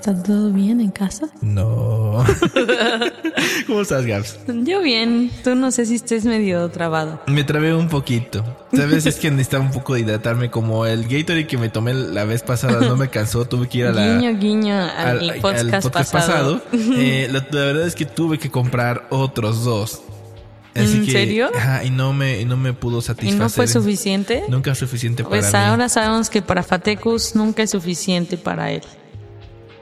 ¿Está todo bien en casa? No. ¿Cómo estás, Gabs? Yo bien. Tú no sé si estés medio trabado. Me trabé un poquito. Sabes, es que necesitaba un poco de hidratarme. Como el Gatorade que me tomé la vez pasada no me cansó, tuve que ir a la. Guiño, guiño al, al- podcast, al podcast pasado. Eh, la, la verdad es que tuve que comprar otros dos. Así ¿En que- serio? Ajá, y no me, y no me pudo ¿Y satisfacer. no fue suficiente? Nunca es suficiente para Pues mí. ahora sabemos que para Fatecus nunca es suficiente para él.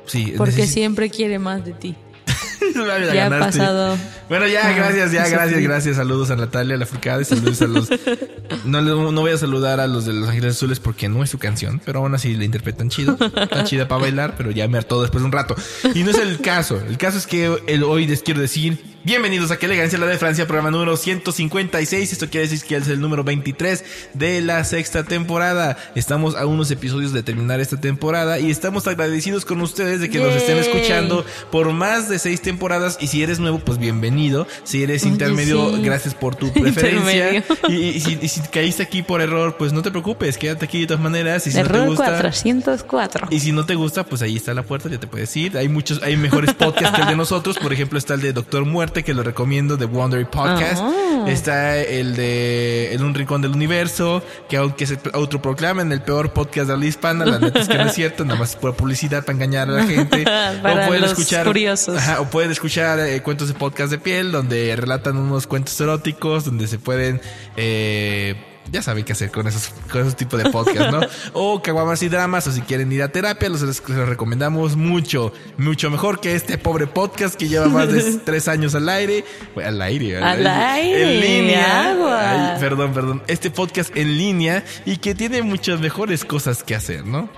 Sí, Porque necesito- siempre quiere más de ti. Ya ha pasado. Bueno, ya, gracias, ya, gracias, gracias. Saludos a Natalia, a la Furcada y saludos a los. No, no voy a saludar a los de Los Ángeles Azules porque no es su canción, pero aún así la interpretan chido. Está chida para bailar, pero ya me hartó después de un rato. Y no es el caso. El caso es que el, hoy les quiero decir. Bienvenidos a Que Elegancia la de Francia, programa número 156. Esto quiere decir que es el número 23 de la sexta temporada. Estamos a unos episodios de terminar esta temporada y estamos agradecidos con ustedes de que nos estén Yay. escuchando por más de seis temporadas. Y si eres nuevo, pues bienvenido. Si eres intermedio, sí. gracias por tu preferencia. Y, y si, y si caíste aquí por error, pues no te preocupes, quédate aquí de todas maneras. Y si no te Error gusta. 404. Y si no te gusta, pues ahí está la puerta, ya te puedes ir. Hay muchos, hay mejores podcasts que el de nosotros. Por ejemplo, está el de Doctor Muerte, que lo recomiendo, de Wondery Podcast. Ah. Está el de En un rincón del universo, que aunque se autoproclamen el peor podcast de la hispana, la neta es que no es cierto, nada más pura publicidad para engañar a la gente. Para los curiosos. Ajá, o pueden escuchar eh, cuentos de podcast de piel, donde relatan unos cuentos eróticos, donde se pueden eh, ya saben qué hacer con esos, con esos tipos de podcast, ¿no? o caguamas y dramas, o si quieren ir a terapia, los, les los recomendamos mucho, mucho mejor que este pobre podcast que lleva más de tres años al aire, Bueno, al aire, Al aire, en línea, agua. Ay, perdón, perdón, este podcast en línea y que tiene muchas mejores cosas que hacer, ¿no?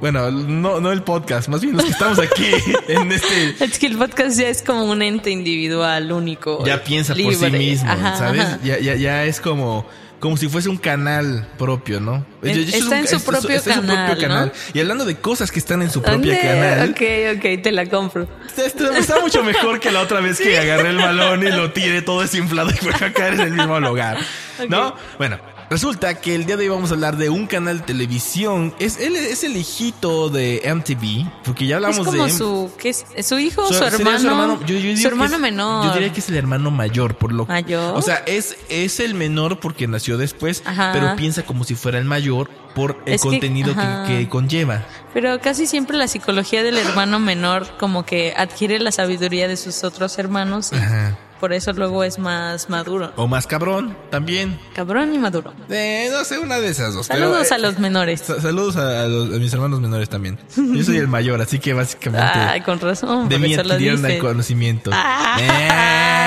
Bueno, no, no el podcast, más bien los que estamos aquí en este Es que el podcast ya es como un ente individual, único. ya piensa por sí mismo, Ajá, ¿sabes? ajá. Ya, ya, ya es como, como si fuese un canal propio, ¿no? Está es un- en su es- propio su canal. Y hablando de cosas que están en su propio canal, Ok, ok, te la compro. está, está- está mucho mejor que la otra vez que agarré el balón y lo tiré todo desinflado y fue a caer en el mismo lugar. ¿No? Bueno. Resulta que el día de hoy vamos a hablar de un canal de televisión. Es, él es el hijito de MTV, porque ya hablamos Es como de su, ¿qué es? ¿Es su hijo o Su- su, hermano? Yo- yo su que hermano es- menor. Yo diría que es el hermano mayor, por lo ¿Mayor? O sea, es, es el menor porque nació después, Ajá. pero piensa como si fuera el mayor por el Es que- contenido que, ajá. que conlleva. Pero casi siempre la psicología del hermano menor como que adquiere la sabiduría de sus otros hermanos Ajá. Por eso luego es más maduro. O más cabrón, también. Cabrón y maduro. Eh, no sé, una de esas dos. pero, Saludos eh, a los menores. sa- Saludos a, los- a mis hermanos menores también. Yo soy el mayor, así que básicamente Ay, con razón. de mí adquirieron el conocimiento. Ah, Eh.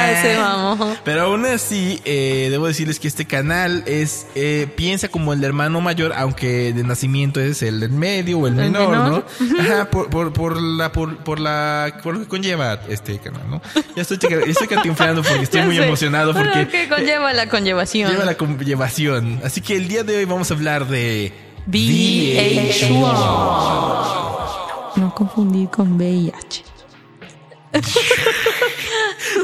Pero aún así, eh, debo decirles que este canal es eh, piensa como el hermano mayor, aunque de nacimiento es el del medio o el El menor, menor. ¿no? Ajá, por, por, por la por, por la por lo que conlleva este canal, ¿no? Ya estoy ya estoy cantinflando porque estoy Ya muy sé. emocionado Bueno, porque que conlleva la conllevación. lleva la conllevación. Así que el día de hoy vamos a hablar de VH1. No confundir con VIH.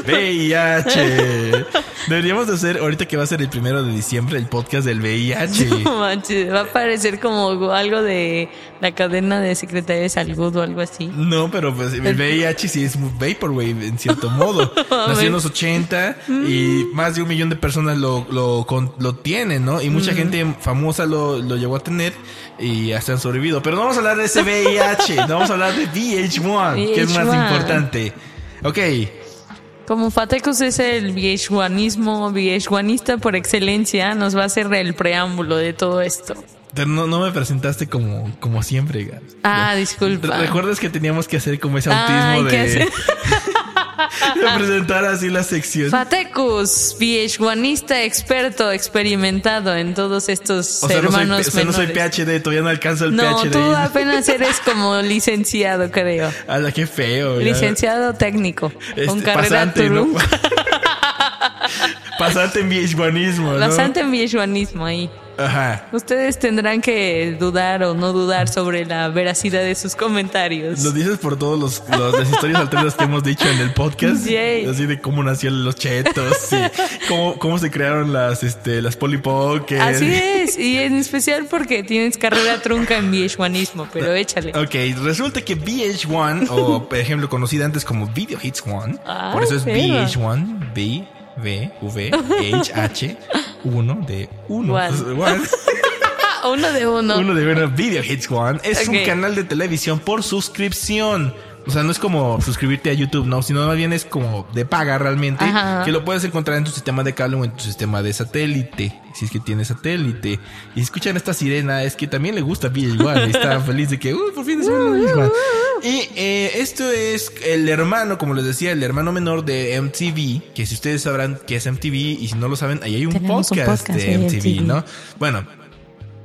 VIH. Deberíamos de hacer, ahorita que va a ser el primero de diciembre, el podcast del VIH. No manches, va a parecer como algo de la cadena de Secretaría de Salud o algo así. No, pero pues el VIH sí es vaporwave en cierto modo. Nació en los 80 y más de un millón de personas lo, lo, lo tienen, ¿no? Y mucha gente famosa lo, lo llegó a tener y hasta han sobrevivido. Pero no vamos a hablar de ese VIH, no vamos a hablar de VH1, que es más VH1. importante. Ok, Como Fatecus es el VH1ismo, VH1ista por excelencia, nos va a hacer el preámbulo de todo esto. No, no me presentaste como, como siempre. Ah, disculpa. ¿Recuerdas que teníamos que hacer como ese autismo Ay, ¿qué de, hacer? de presentar así la sección? Fatecus, VH1ista experto, experimentado en todos estos O sea, no soy, hermanos o sea, no soy menores. PhD, todavía no alcanzo el No, PhD. tú apenas eres como licenciado, creo. Ala, qué feo. ya. Licenciado técnico. Este, con carrera pasante, ¿no? Pasante en VH1ismo, ¿no? Bastante en VH1ismo ahí. Ajá. Ustedes tendrán que dudar o no dudar sobre la veracidad de sus comentarios. Lo dices por todos los, los- las historias alternas que hemos dicho en el podcast. Yay. Así de cómo nacieron los chetos, y cómo, cómo se crearon las, este, las Polly Pocket. Así es, y en especial porque tienes carrera trunca en VH1ismo, pero échale. Ok, resulta que VH1, o por ejemplo conocida antes como Video Hits One, Ah, por eso es perro. VH1, B, V, V, H, H, 1 de 1. One. Ah, uno de uno. Uno de uno, Video Hits One. Es un canal de televisión por suscripción. O sea, no es como suscribirte a YouTube, no, sino más bien es como de paga realmente, Ajá. que lo puedes encontrar en tu sistema de cable o en tu sistema de satélite, si es que tienes satélite. Y escuchan esta sirena, es que también le gusta VH1 y está feliz de que, por fin es un VH1. Y eh, esto es el hermano, como les decía, el hermano menor de MTV, que si ustedes sabrán que es MTV y si no lo saben, ahí hay un podcast, de de MTV, MTV. ¿no? Bueno,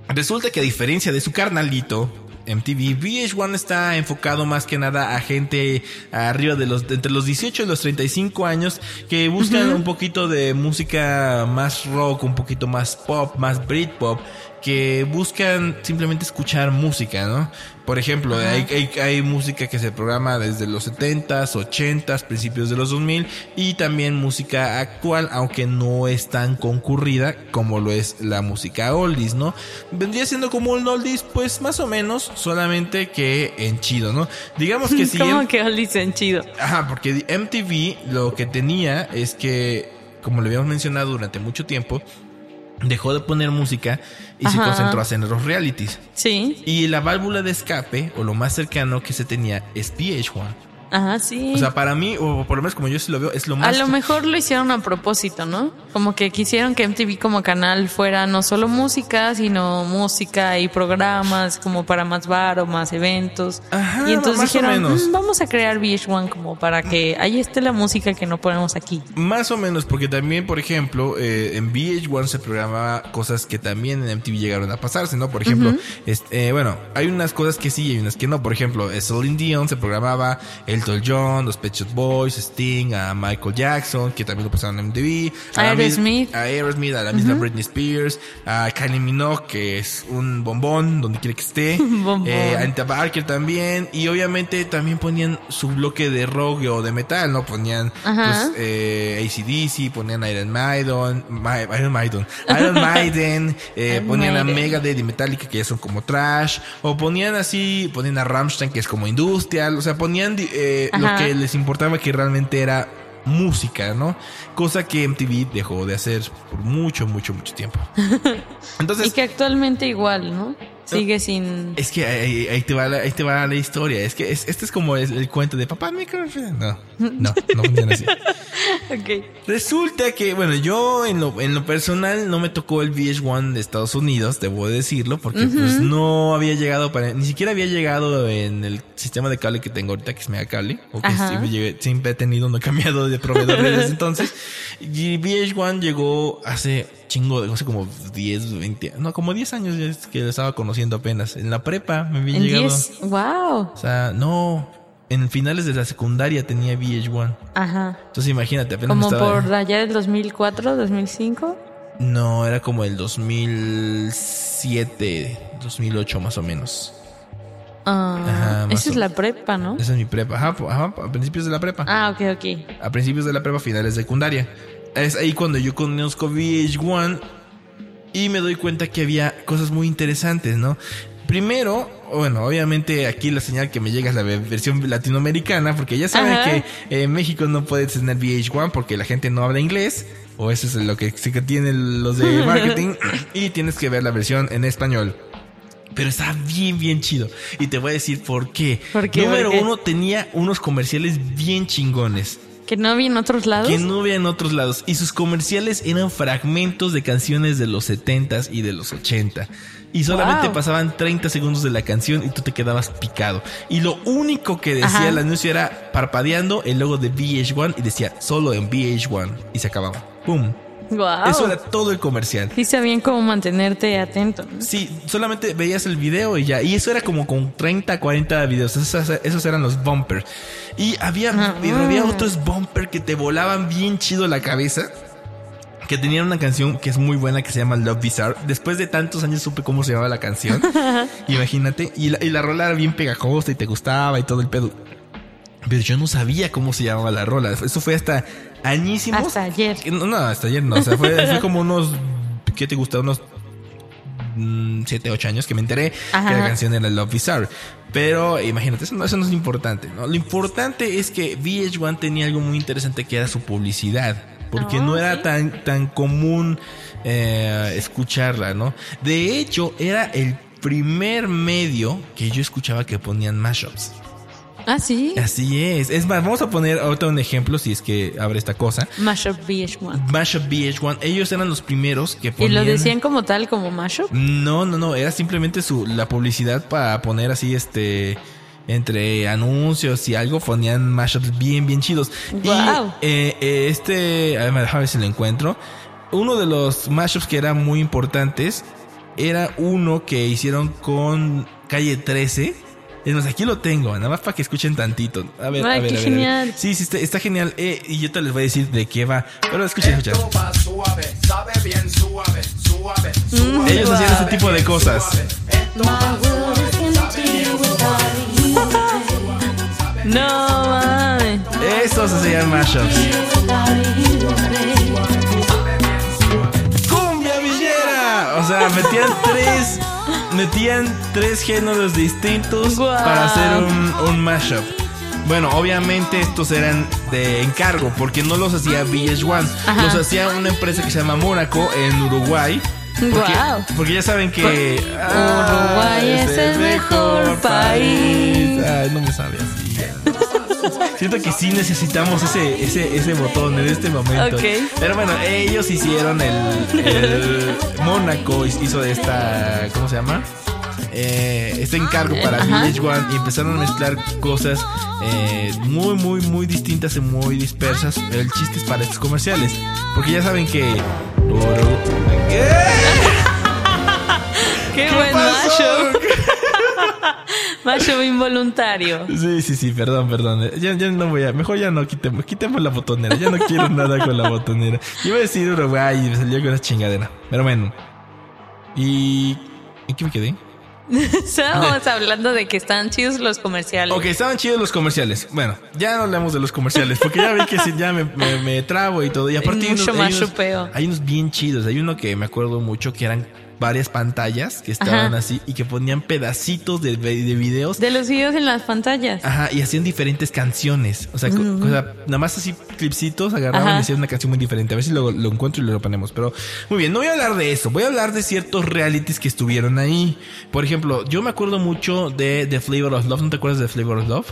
Resulta que a diferencia de su carnalito, MTV, VH1 está enfocado más que nada a gente arriba de los, entre los 18 y los 35 años que buscan un poquito de música más rock, un poquito más pop, más Britpop, que buscan simplemente escuchar música, ¿no? Por ejemplo, hay, hay, hay música que se programa desde los 70s, 80s, principios de los 2000 y también música actual, aunque no es tan concurrida como lo es la música oldies, ¿no? Vendría siendo como un oldies, pues más o menos, solamente que en chido, ¿no? Digamos que si... ¿Cómo que Oli chido? Ajá, porque MTV lo que tenía es que, como lo habíamos mencionado durante mucho tiempo, dejó de poner música y se concentró a hacer los realities. Sí. Y la válvula de escape, o lo más cercano que se tenía, es VH1. Ajá, sí. O sea, para mí, o por lo menos como yo sí lo veo, es lo A más... lo mejor lo hicieron a propósito, ¿no? Como que quisieron que MTV como canal fuera no solo música, sino música y programas como para más bar o más eventos. Ajá, y entonces más o dijeron, menos. "Mm, vamos a crear VH1 como para que ahí esté la música que no ponemos aquí. Más o menos, porque también, por ejemplo, eh, en VH1 se programaba cosas que también en MTV llegaron a pasarse, ¿no? Por ejemplo, este, eh, bueno, hay unas cosas que sí y hay unas que no. Por ejemplo, eh, Celine Dion se programaba Elton John, los Pet Shop Boys, Sting, a Michael Jackson, que también lo pasaron en MTV. a Aerosmith. A Aerosmith, a la misma Britney Spears, a Kylie Minogue, que es un bombón donde quiere que esté. Eh, Anita Barker también. Y obviamente también ponían su bloque de rock o de metal, ¿no? Ponían pues, eh, ACDC, ponían Iron Maiden, Ma- Iron Maiden, Iron Maiden, eh, Iron ponían a. Megadeth y Metallica que ya son como trash, o ponían así, ponían a Rammstein que es como industrial, o sea, ponían eh, lo Ajá. que les importaba que realmente era música, ¿no? Cosa que MTV dejó de hacer por mucho, mucho, mucho tiempo. Entonces, Y que actualmente igual, ¿no? Sigue sin... es que ahí, ahí te va la, ahí te va la historia. Es que es- este es como el, el cuento de papá, me No, no, no funciona así. Ok. Resulta que, bueno, yo en lo, en lo personal no me tocó el VH1 de Estados Unidos, debo decirlo, porque pues no había llegado para, ni siquiera había llegado en el sistema de cable que tengo ahorita, que es Mega Cable, o que Ajá. siempre, llegué- siempre he tenido, no he cambiado de proveedor desde entonces. Y VH1 llegó hace chingo, hace como 10, 20, no, como 10 años ya es que lo estaba conociendo apenas. En la prepa me había En llegado. 10... ¡Wow! O sea, no, en finales de la secundaria tenía VH1. Ajá. Entonces imagínate, apenas Como estaba... por allá del 2004, 2005. No, era como el 2007, 2008 más o menos. Ah, Ajá, esa es la prepa, ¿no? Esa es mi prepa, ajá, ajá, a principios de la prepa. Ah, ok, ok. A principios de la prepa, finales de secundaria. Es ahí cuando yo conozco VH1 y me doy cuenta que había cosas muy interesantes, ¿no? Primero, bueno, obviamente aquí la señal que me llega es la ve- versión latinoamericana, porque ya saben Ajá. que eh, en México no puedes tener VH1 porque la gente no habla inglés, o eso es lo que sí que tienen los de marketing, y tienes que ver la versión en español. Pero está bien, bien chido. Y te voy a decir por qué. ¿Por qué? Número uno, tenía unos comerciales bien chingones. Que no había en otros lados. que no había en otros lados. Y sus comerciales eran fragmentos de canciones de los 70s y de los 80. Y solamente Wow. pasaban 30 segundos de la canción y tú te quedabas picado. Y lo único que decía Ajá. el anuncio era parpadeando el logo de VH1 y decía solo en VH1 y se acababa. ¡Pum! Wow. Eso era todo el comercial. Sí sabían cómo mantenerte atento. ¿no? Sí, solamente veías el video y ya. Y eso era como con 30, 40 videos. Esos, esos eran los bumpers. Y había, Ah. y había otros bumpers que te volaban bien chido la cabeza. Que tenían una canción que es muy buena que se llama Love Bizarre. Después de tantos años supe cómo se llamaba la canción. Imagínate. Y la, y la rola era bien pegajosa y te gustaba y todo el pedo. Pero yo no sabía cómo se llamaba la rola. Eso fue hasta añísimos. Hasta ayer. No, no, hasta ayer no. O sea, fue, fue como unos. ¿Qué te gusta? Unos 7, 8 años que me enteré Ajá. que la canción era Love Bizarre. Pero imagínate, eso no, eso no es lo importante. ¿no? Lo importante es que VH1 tenía algo muy interesante que era su publicidad. Porque Ah, no era tan, tan común eh, escucharla, ¿no? De hecho, era el primer medio que yo escuchaba que ponían mashups. Ah, sí. Así es. Es más, vamos a poner ahorita un ejemplo si es que abre esta cosa. Mashup VH1. Mashup VH1, ellos eran los primeros que ¿Y ponían. lo decían como tal, como mashup? No, no, no, era simplemente su la publicidad para poner así este entre anuncios y algo ponían mashups bien bien chidos. Y eh, eh, este, a ver, déjame ver si lo encuentro. Uno de los mashups que eran muy importantes era uno que hicieron con Calle 13. Es más, aquí lo tengo, nada más para que escuchen tantito. A ver, Ay, a ver, qué a ver, a ver. genial. Sí, sí, está, está genial. Eh, y yo te les voy a decir de qué va. Pero escuchen, escuchen. Va suave, sabe bien suave, suave, suave. Ellos hacían ese tipo de cosas. No, mames. Estos se llaman mashups. ¡Cumbia villera! O sea, metían tres. Metían tres géneros distintos para hacer un, un mashup. Bueno, obviamente estos eran de encargo porque no los hacía VH1, Ajá. los hacía una empresa que se llama Mónaco en Uruguay. Porque, porque ya saben que ah, Uruguay es el mejor país. Ay, no me sabe así. Siento que sí necesitamos ese, ese, ese botón en este momento. Pero bueno, ellos hicieron el, el Mónaco hizo esta, ¿cómo se llama? Eh, este encargo para Ajá. VH1 y empezaron a mezclar cosas eh, muy, muy, muy distintas y muy dispersas. Pero el chiste es para estos comerciales. Porque ya saben que. ¿Qué? Qué, ¿Qué buen pasó? mashup. involuntario. Sí, sí, sí, perdón, perdón. Ya, ya no voy a. Mejor ya no quitemos, quitemos la botonera. Ya no quiero nada con la botonera. Yo iba a decir Uruguay y me salió con esa chingadera. Pero bueno. ¿Y. ¿En qué me quedé? Estábamos hablando de que están chidos los comerciales. Ok, estaban chidos los comerciales. Bueno, ya no hablamos de los comerciales, porque ya vi que sí, ya me, me- me trabo y todo. Y aparte hay Mucho unos, más hay, unos, hay unos bien chidos. Hay uno que me acuerdo mucho que eran varias pantallas que estaban Ajá. así y que ponían pedacitos de, de videos De los videos en las pantallas. Ajá, y hacían diferentes canciones. O sea, co- o sea, nada más así clipsitos agarraban Ajá. y hacían una canción muy diferente. A ver si lo, lo encuentro y lo ponemos. Pero muy bien, no voy a hablar de eso. Voy a hablar de ciertos realities que estuvieron ahí. Por ejemplo, yo me acuerdo mucho de The Flavor of Love. ¿No te acuerdas de Flavor of Love?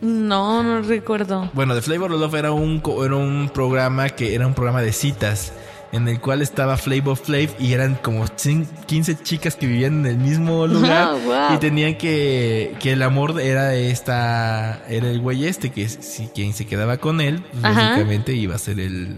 No, no recuerdo. Bueno, The Flavor of Love era un, era un programa que era un programa de citas. En el cual estaba Flavor Flav y eran como cin- 15 chicas que vivían en el mismo lugar Ah, wow. y tenían que que el amor era esta era el güey este que si quien se quedaba con él pues, básicamente iba a ser el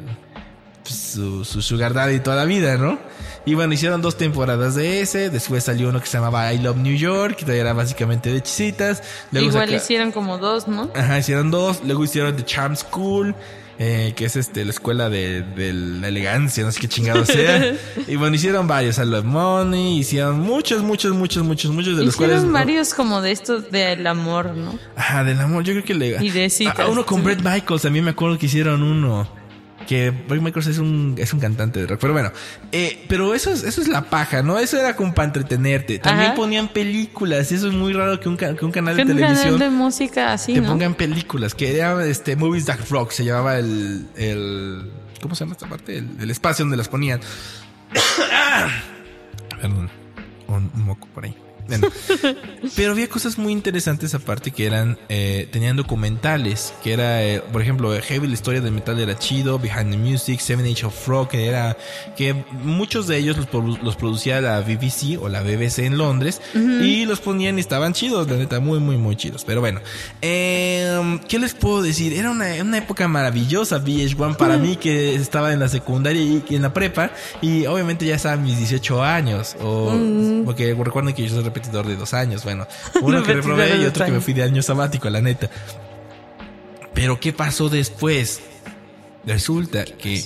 pues, su, su sugar daddy toda la vida, ¿no? Y bueno, hicieron dos temporadas de ese, después salió uno que se llamaba I Love New York, que era básicamente de chisitas. Luego Igual saca- hicieron como dos, ¿no? Ajá, hicieron dos. Luego hicieron The Charm School, eh, que es este la escuela de, de la elegancia, no sé qué chingado sea. y bueno, hicieron varios. I Love Money, hicieron muchos, muchos, muchos, muchos, muchos de los cuales. Hicieron varios como de estos del amor, ¿no? Ajá, del amor, yo creo que le. Y de citas. Ah, uno con Brett Michaels, también me acuerdo que hicieron uno. Que Brett Michaels es un, es un cantante de rock. Pero bueno, eh, pero eso es, eso es la paja, ¿no? Eso era como para entretenerte. También Ajá. ponían películas. y Eso es muy raro que un, que un canal Que de un televisión canal de música así, te ¿no? pongan películas, que era este Movies That Rock, se llamaba el, el ¿cómo se llama esta parte? El, el espacio donde las ponían. Perdón, un, un moco por ahí. Bueno, pero había cosas muy interesantes aparte que eran, eh, tenían documentales, que era, eh, por ejemplo, Heavy, la historia del metal era chido, Behind the Music, Seven Age of Rock, que era, que muchos de ellos los, produ- los producía la BBC o la BBC en Londres y los ponían y estaban chidos, la neta, muy, muy, muy chidos. Pero bueno, eh, ¿qué les puedo decir? Era una, una época maravillosa, VH1 para mí que estaba en la secundaria y y en la prepa y obviamente ya estaba a mis 18 años o porque recuerden que yo soy repetidor de dos años, bueno, uno que reprobé y otro que me fui de año sabático, la neta. Pero ¿qué pasó después? Resulta que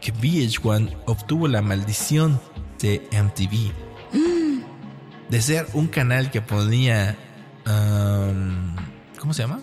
que VH1 obtuvo la maldición de MTV. De ser un canal que ponía um, ¿cómo se llama?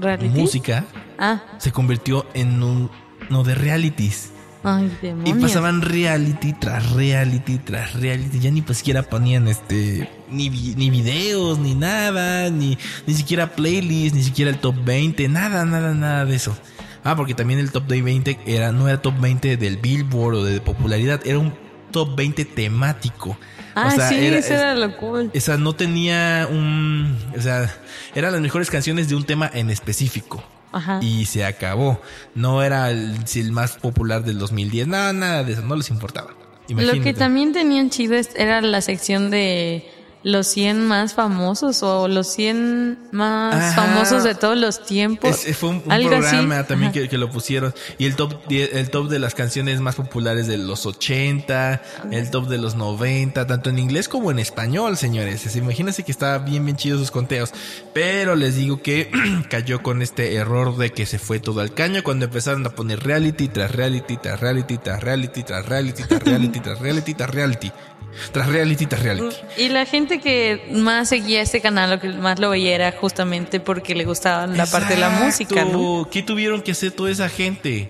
¿Reality? Música, Ah, se convirtió en un no de realities. Ay, Y pasaban reality tras reality tras reality. Ya ni pues siquiera ponían este ni, ni videos, ni nada, ni, ni siquiera playlist, ni siquiera el top 20, nada, nada, nada de eso. Ah, porque también el top de 20 era, no era top 20 del Billboard o de popularidad, era un top 20 temático. Ah, o sea, sí, era, eso era lo cool. o sea, no tenía un. O sea, eran las mejores canciones de un tema en específico. Ajá. Y se acabó. No era el, más popular del 2010. Nada, nada de eso. No les importaba. Lo que también tenían chido era la sección de los 100 más famosos o los 100 más Ajá. famosos de todos los tiempos. Es- fue un, un Algo programa así. también que, que lo pusieron. Y el top, 10 el top de las canciones más populares de los 80, el top de los 90, tanto en inglés como en español, señores. Es- Imagínense que estaba bien, bien chido sus conteos. Pero les digo que cayó con este error de que se fue todo al caño cuando empezaron a poner reality tras reality, tras reality, tras reality, tras reality, tras reality, tras reality, tras reality. Tras reality, tras reality. Y la gente que más seguía este canal, lo que más lo veía era justamente porque le gustaba la parte de la música, ¿no? Exacto. ¿Qué tuvieron que hacer toda esa gente?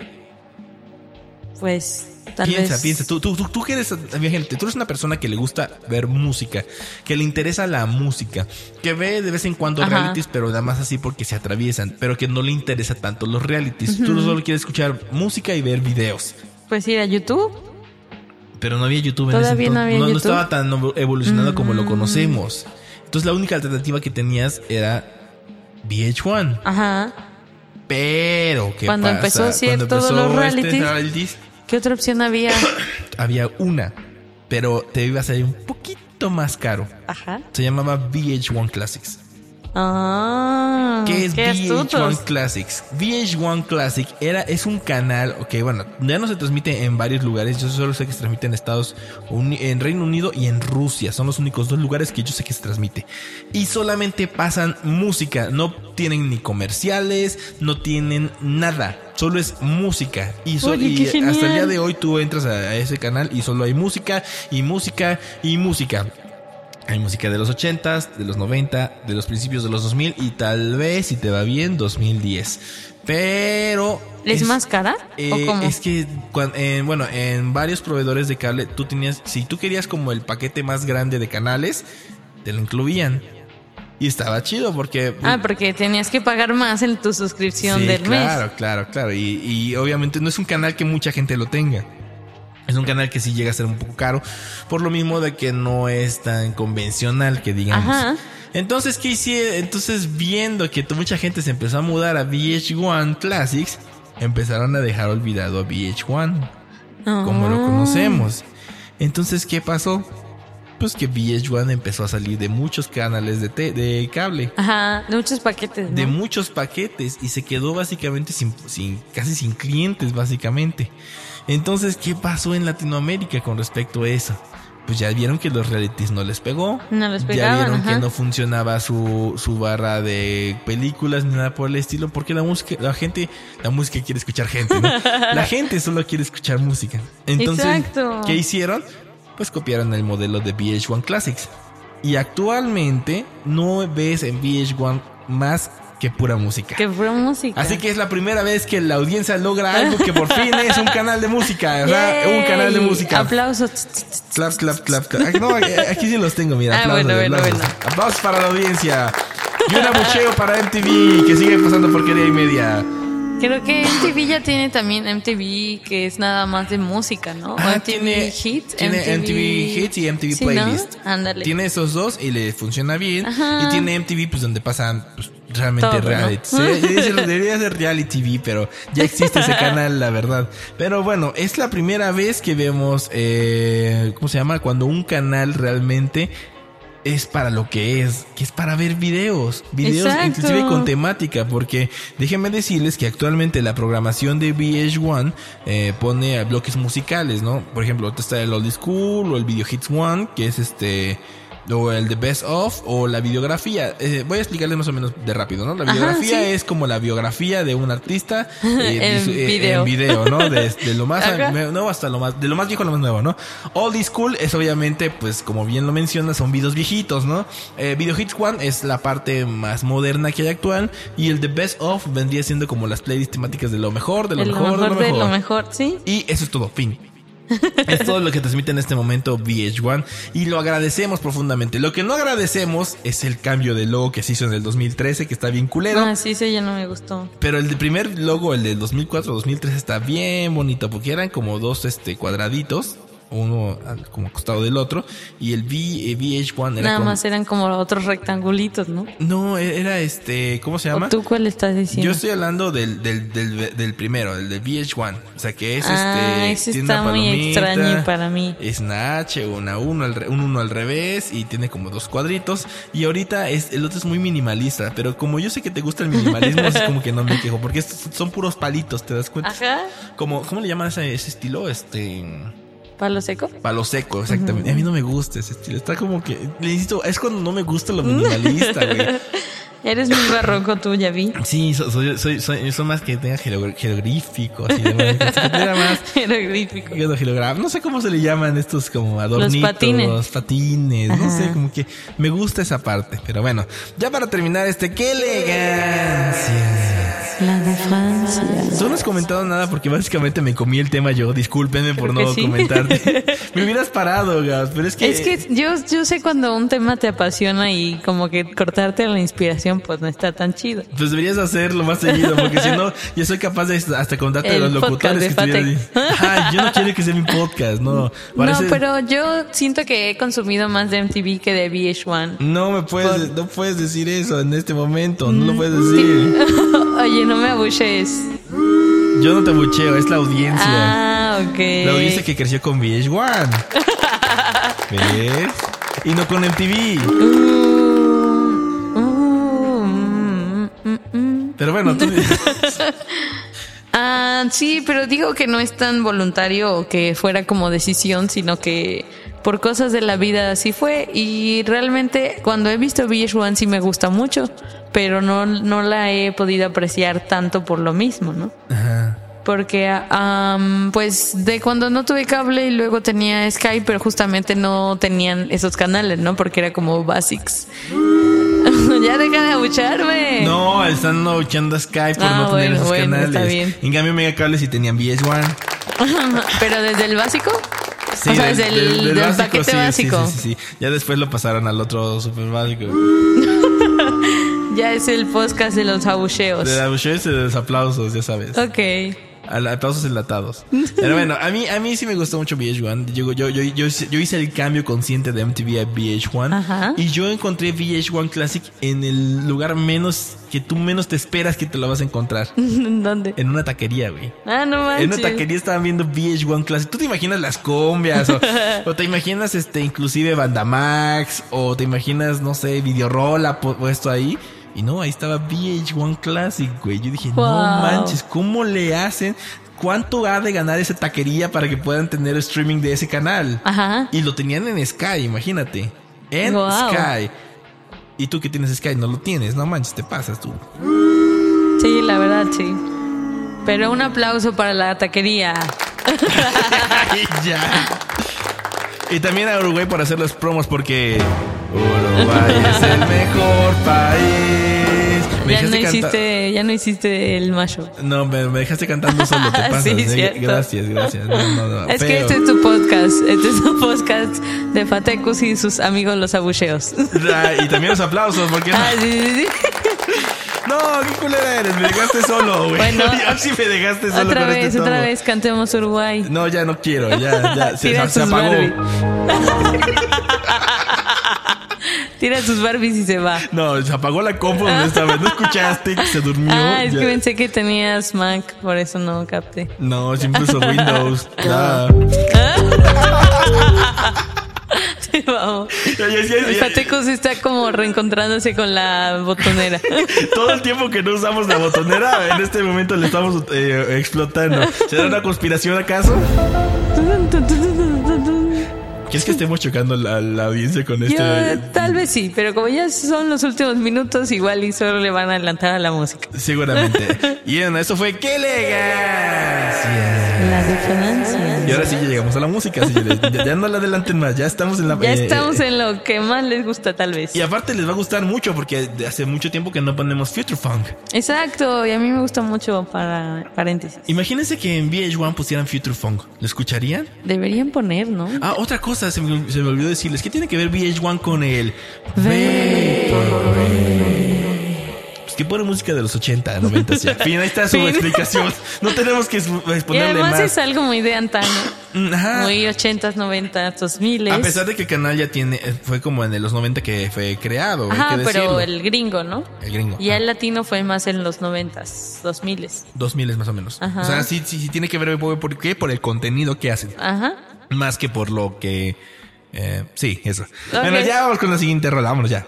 Pues tal piensa, vez. piensa. Tú, tú, tú, tú que eres, gente, tú eres una persona que le gusta ver música, que le interesa la música, que ve de vez en cuando Ajá. realities, pero nada más así porque se atraviesan, pero que no le interesa tanto los realities. Tú solo quieres escuchar música y ver videos. Pues ir a YouTube. Pero no había YouTube en ese no entonces. había no, estaba tan evolucionado como lo conocemos. Entonces la única alternativa que tenías era VH1. Ajá. Pero, ¿qué Cuando pasa? empezó, sí, todos los realities. realities, ¿Qué otra opción había? había una, pero te iba a salir un poquito más caro. Ajá. Se llamaba VH1 Classics. Ah. ¿Qué es qué VH1 astutos. Classics? VH1 Classic era, es un canal, ok, bueno, ya no se transmite en varios lugares, yo solo sé que se transmite en Estados Unidos, en Reino Unido y en Rusia, son los únicos dos lugares que yo sé que se transmite. Y solamente pasan música, no tienen ni comerciales, no tienen nada, solo es música. Y, so- Oye, y hasta el día de hoy tú entras a, a ese canal y solo hay música y música y música. Hay música de los 80s, de los 90, de los principios de los 2000 y tal vez, si te va bien, 2010. Pero... ¿Es más cara? eh, ¿O cómo? Es que, cuan- en- bueno, en varios proveedores de cable, tú tenías, si tú querías como el paquete más grande de canales, te lo incluían. Y estaba chido porque... Ah, porque tenías que pagar más en tu suscripción Sí, del claro, mes. claro, claro. Y, y obviamente no es un canal que mucha gente lo tenga. Es un canal que sí llega a ser un poco caro, por lo mismo de que no es tan convencional que digamos. Ajá. Entonces, ¿qué hice? Entonces, viendo que mucha gente se empezó a mudar a VH1 Classics, empezaron a dejar olvidado a VH1, como lo Ah. conocemos. Entonces, ¿qué pasó? Pues que VH1 empezó a salir de muchos canales de, te- de cable Ajá, de muchos paquetes. ¿no? de muchos paquetes y se quedó básicamente sin, sin casi sin clientes básicamente. Entonces, ¿qué pasó en Latinoamérica con respecto a eso? Pues ya vieron que los realities no les pegó. No les ya pegaban, vieron ajá. que no funcionaba su, su barra de películas ni nada por el estilo, porque la música, la gente, la música quiere escuchar gente, ¿no? La gente solo quiere escuchar música. Entonces, Exacto. ¿qué hicieron? Pues copiaron el modelo de VH1 Classics. Y actualmente no ves en VH1 más que pura música. Que fue música. Así que es la primera vez que la audiencia logra algo que por fin es un canal de música, sea, un canal de música. Aplausos. Clap, clap, clap, clap. No, aquí- aquí sí los tengo, mira. Ah, aplausos, bueno, bueno, aplausos. bueno. Aplausos para la audiencia. Y un abucheo para MTV, que sigue pasando porquería y media. Creo que MTV ya tiene también MTV que es nada más de música, ¿no? Ah, MTV tiene, Hits. tiene MTV Hits y MTV Sí, ¿no? Playlist. Ándale. Tiene esos dos y le funciona bien. Ajá. Y tiene MTV, pues donde pasan pues, realmente Todo, ¿no? reality. Sí, debería, ser, debería ser reality TV, pero ya existe ese canal, la verdad. Pero bueno, es la primera vez que vemos, eh, ¿cómo se llama? Cuando un canal realmente es para lo que es, que es para ver videos, videos Exacto. inclusive con temática, porque déjenme decirles que actualmente la programación de VH1 eh, pone a bloques musicales, ¿no? Por ejemplo, está el Old School o el Video Hits One, que es este o el The Best Of o la videografía. Eh, voy a explicarles más o menos de rápido, ¿no? La Ajá, videografía sí. es como la biografía de un artista eh, En eh, video. en video, ¿no? De, de lo más nuevo hasta lo más de lo más viejo a lo más nuevo, ¿no? Old School es obviamente, pues como bien lo menciona, son videos viejitos, ¿no? Eh, Video Hits One es la parte más moderna que hay actual y el The Best Of vendría siendo como las playlists temáticas de lo mejor, de lo, De lo mejor, de lo mejor. de lo mejor, sí. Y eso es todo, fin. es todo lo que transmite en este momento VH1 y lo agradecemos profundamente. Lo que no agradecemos es el cambio de logo que se hizo en el 2013, que está bien culero. Ah, sí, ese ya no me gustó. Pero el de primer logo, el del 2004-2003, está bien bonito porque eran como dos este cuadraditos, uno como costado del otro, y el V, eh, VH1 era Nada como- más eran como otros rectangulitos, ¿no? No, e- era este, ¿cómo se llama? ¿O tú cuál estás diciendo? Yo estoy hablando del, del, del, del primero, el de VH1. O sea que es Ah, este. ese tiene está una muy extraño para mí. Es una H, una uno, al re- un uno al revés y tiene como dos cuadritos. Y ahorita es, el otro es muy minimalista. Pero como yo sé que te gusta el minimalismo, es como que no me quejo. Porque son puros palitos, ¿te das cuenta? Ajá. Como, ¿Cómo le llaman ese estilo? Este. ¿Palo seco? Palo seco, exactamente. A mí no me gusta ese estilo. Está como que. Le insisto, es cuando no me gusta lo minimalista, güey. Eres muy barroco tú, ya vi. Sí, so- soy, soy, soy, soy más que tenga jeroglí- jeroglífico, así más, Jeroglífico. No sé cómo se le llaman estos como adornitos. patines. patines, no sé, como que me gusta esa parte. Pero bueno, ya para terminar este, ¡qué elegancia! La de Francia. Tú no has comentado nada porque básicamente me comí el tema yo. Discúlpenme por Creo no sí. comentarte. me hubieras parado, Gas, pero es que... Es que yo, yo sé cuando un tema te apasiona y como que cortarte la inspiración pues no está tan chido. Pues deberías hacerlo más seguido, porque si no, yo soy capaz de hasta contarte El los podcast locutores que estuvieran ahí. Yo no quiero que sea mi podcast, no. Parece- No, pero yo siento que he consumido más de MTV que de VH1. No me puedes, Por- no puedes decir eso en este momento, no lo puedes decir. Oye, no me abuches. Yo no te bucheo, es la audiencia. Ah, ok. La audiencia que creció con VH1. ¿Ves? Y no con MTV. Uh, uh, mm, mm, mm. Pero bueno, tú... Ah, sí, pero digo que no es tan voluntario que fuera como decisión, sino que por cosas de la vida así fue. Y realmente cuando he visto VH1 sí me gusta mucho, pero no, no la he podido apreciar tanto por lo mismo, ¿no? Ajá. Porque, am, pues, de cuando no tuve cable y luego tenía Sky, pero justamente no tenían esos canales, ¿no? Porque era como Basics. ya deja de abucharme. No, están echando a Skype por Ah, no tener esos bueno, canales. está bien. En cambio, Megacable sí tenían VH1. pero desde el básico. Sí, o sea, del- desde el, del- del básico, paquete sí, sí, básico. Sí, sí, sí. Ya después lo pasaron al otro super básico. Ya es el podcast de los abucheos. De abucheos y de los aplausos, ya sabes. Ok. Aplausos enlatados. Pero bueno, a mí, a mí sí me gustó mucho VH1. Yo, yo, yo, yo, yo hice el cambio consciente de MTV a VH1. Ajá. Y yo encontré VH1 Classic en el lugar menos que tú menos te esperas que te lo vas a encontrar. ¿Dónde? En una taquería, güey. Ah, no manches. En una taquería estaban viendo VH1 Classic. ¿Tú te imaginas las combias? O, o te imaginas este inclusive Bandamax? O te imaginas, no sé, Videorola pu- puesto ahí. Y no, ahí estaba VH1 Classic, güey. Yo dije, no manches, ¿cómo le hacen? ¿Cuánto ha de ganar esa taquería para que puedan tener streaming de ese canal? Ajá. Y lo tenían en Sky, imagínate. En Wow. Sky. Y tú que tienes Sky no lo tienes, no manches, te pasas tú. Sí, la verdad, sí. Pero un aplauso para la taquería. Ya. Y también a Uruguay por hacer los promos porque Uruguay es el mejor país. Me Ya no hiciste, ya no hiciste el macho. No, me, me dejaste cantando solo, te pasas. Sí, Eh. Gracias, gracias. No, no, no, Es que este es tu podcast. Este es un podcast de Fatecus y sus amigos los abucheos. Ah, Y también los aplausos, porque no? Ah, sí, sí, sí. No, qué culera eres. Me dejaste solo, güey. Bueno, ya sí me dejaste solo Otra con vez, este otra vez cantemos Uruguay. No, ya no quiero. Ya, ya. Se, se apagó. Tira sus Barbies y se va. No, se apagó la compu donde estaba. ¿No escuchaste? que Se durmió. Ah, es Ya. que pensé que tenías Mac, por eso no capté. No, siempre uso Windows. Ya. Vamos. Ya, ya, ya, El ya. Pateco se está como reencontrándose con la botonera. Todo el tiempo que no usamos la botonera, en este momento le estamos eh, explotando. ¿Será una conspiración acaso? ¿Quieres que estemos chocando la, la audiencia con este? Vez sí, pero como ya son los últimos minutos, igual y solo le van a adelantar a la música. Seguramente. Y bueno, eso fue ¡Qué elegancia! La de Francia. Y ahora sí ya llegamos a la música, señores. Ya, ya no la adelanten más, ya estamos en la... Ya eh, estamos eh, en lo que más les gusta, tal vez. Y aparte les va a gustar mucho porque hace mucho tiempo que no ponemos Future Funk. Exacto, y a mí me gusta mucho para paréntesis. Imagínense que en VH1 pusieran Future Funk. ¿Lo escucharían? Deberían poner, ¿no? Ah, otra cosa, se me, se me olvidó decirles. ¿Qué tiene que ver VH1 con el... Pues que pone música de los 80, 90 ya. Fin, ahí está su Fin. explicación. No tenemos que su- Y exponerle además más. es algo muy de antaño. Mm, Ajá. Muy 80s, 90s, 2000 A pesar de que el canal ya tiene, eh, fue como en los 90 que fue creado, Ajá, que pero el gringo, ¿no? El gringo. Y el latino fue más en los 90s, 2000s. 2000 más o menos. Ajá. O sea, sí, sí, sí tiene que ver ¿por por qué? Por el contenido que hacen. Ajá. Más que por lo que... eh, sí, eso. Ok. Bueno, ya vamos con la siguiente rola. Vámonos ya.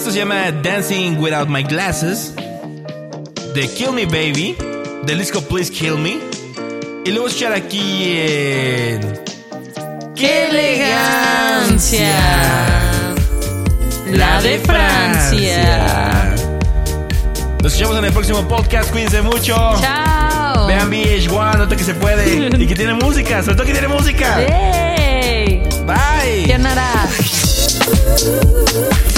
Esto se llama Dancing Without My Glasses. De Kill Me Baby. Del disco Please Kill Me. Y luego escuchar aquí en... ¡Qué elegancia! La de Francia. Nos escuchamos en el próximo podcast. Cuídense mucho. ¡Chao! Vean VH1, nota que se puede. y que tiene música, sobre todo que tiene música. Bye. ¿Quién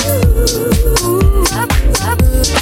Ooh, up, up.